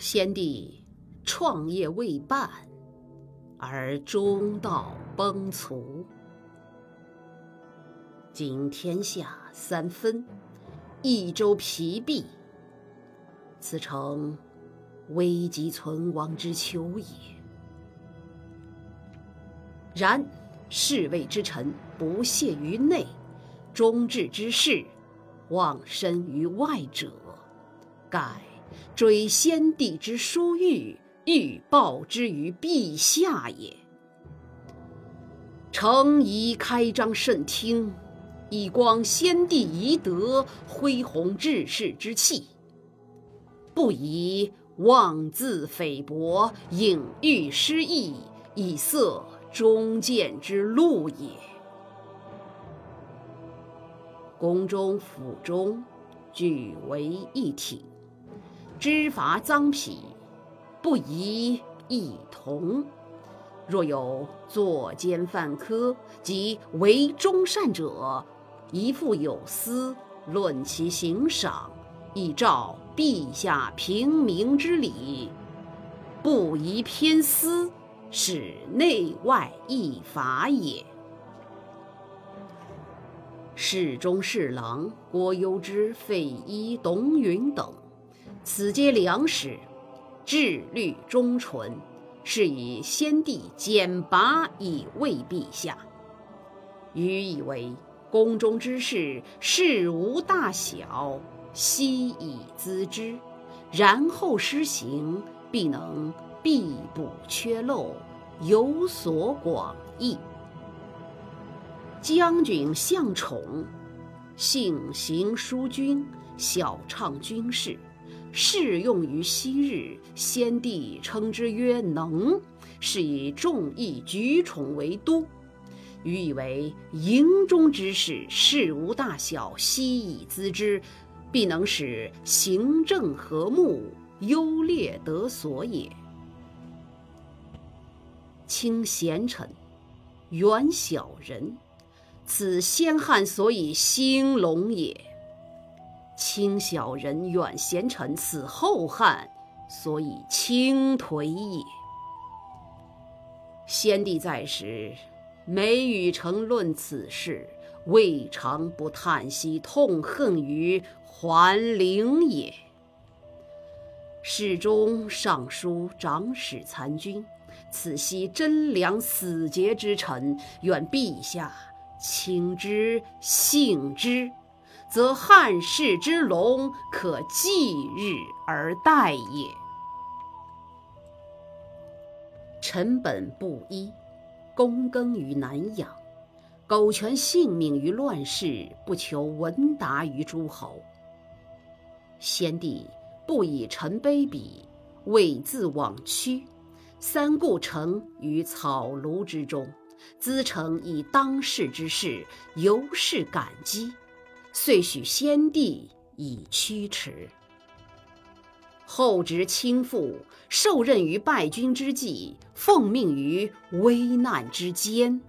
先帝创业未半，而中道崩殂。今天下三分，益州疲弊，此诚危急存亡之秋也。然侍卫之臣不懈于内，忠志之士忘身于外者，盖。追先帝之殊遇，欲报之于陛下也。诚宜开张慎听，以光先帝遗德、恢弘志士之气，不宜妄自菲薄、隐喻失意，以塞忠谏之路也。宫中府中，俱为一体。知伐赃匹，不宜异同。若有作奸犯科及为忠善者，宜复有司论其刑赏，以照陛下平明之理，不宜偏私，使内外异法也。侍中、侍郎郭攸之、费祎、董允等。此皆良史，志虑忠纯，是以先帝简拔以慰陛下。余以为宫中之事，事无大小，悉以咨之，然后施行，必能必补缺漏，有所广益。将军向宠，性行淑均，晓畅军事。适用于昔日，先帝称之曰能，是以众议举宠为都。予以为营中之事，事无大小，悉以咨之，必能使行政和睦，优劣得所也。轻贤臣，远小人，此先汉所以兴隆也。轻小人，远贤臣，此后汉所以倾颓也。先帝在时，每与臣论此事，未尝不叹息痛恨于桓灵也。侍中、尚书、长史参军，此悉贞良死节之臣，愿陛下亲之信之。则汉室之隆可继日而待也。臣本布衣，躬耕于南阳，苟全性命于乱世，不求闻达于诸侯。先帝不以臣卑鄙，猥自枉屈，三顾臣于草庐之中，咨臣以当世之事，由是感激。遂许先帝以驱驰。后值倾覆，受任于败军之际，奉命于危难之间，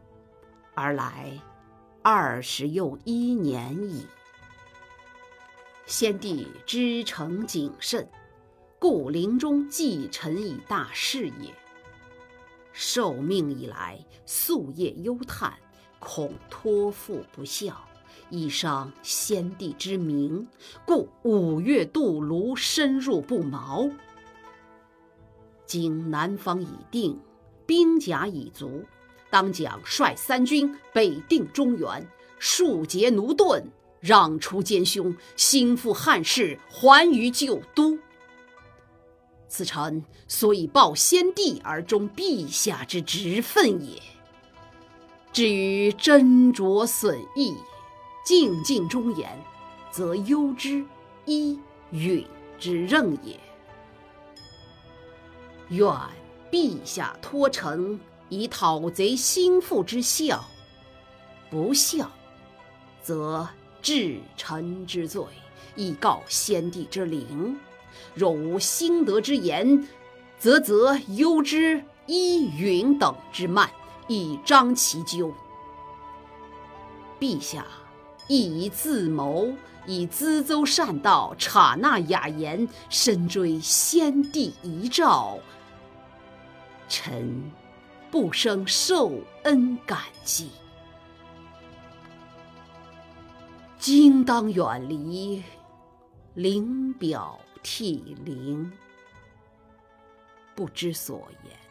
而来二十又一年矣。先帝知诚谨慎，故临终寄臣以大事也。受命以来，夙夜忧叹，恐托付不效。以伤先帝之明，故五月渡泸，深入不毛。今南方已定，兵甲已足，当将率三军北定中原，庶竭奴钝，攘除奸凶，兴复汉室，还于旧都。此臣所以报先帝而忠陛下之职分也。至于斟酌损益。静静忠言，则忧之一允之任也。愿陛下托臣以讨贼兴复之效，不效，则治臣之罪，以告先帝之灵；若无兴德之言，则责忧之一允等之慢，以彰其咎。陛下。亦以自谋，以资邹善道，察纳雅言，深追先帝遗诏。臣不生受恩感激，今当远离，临表涕零，不知所言。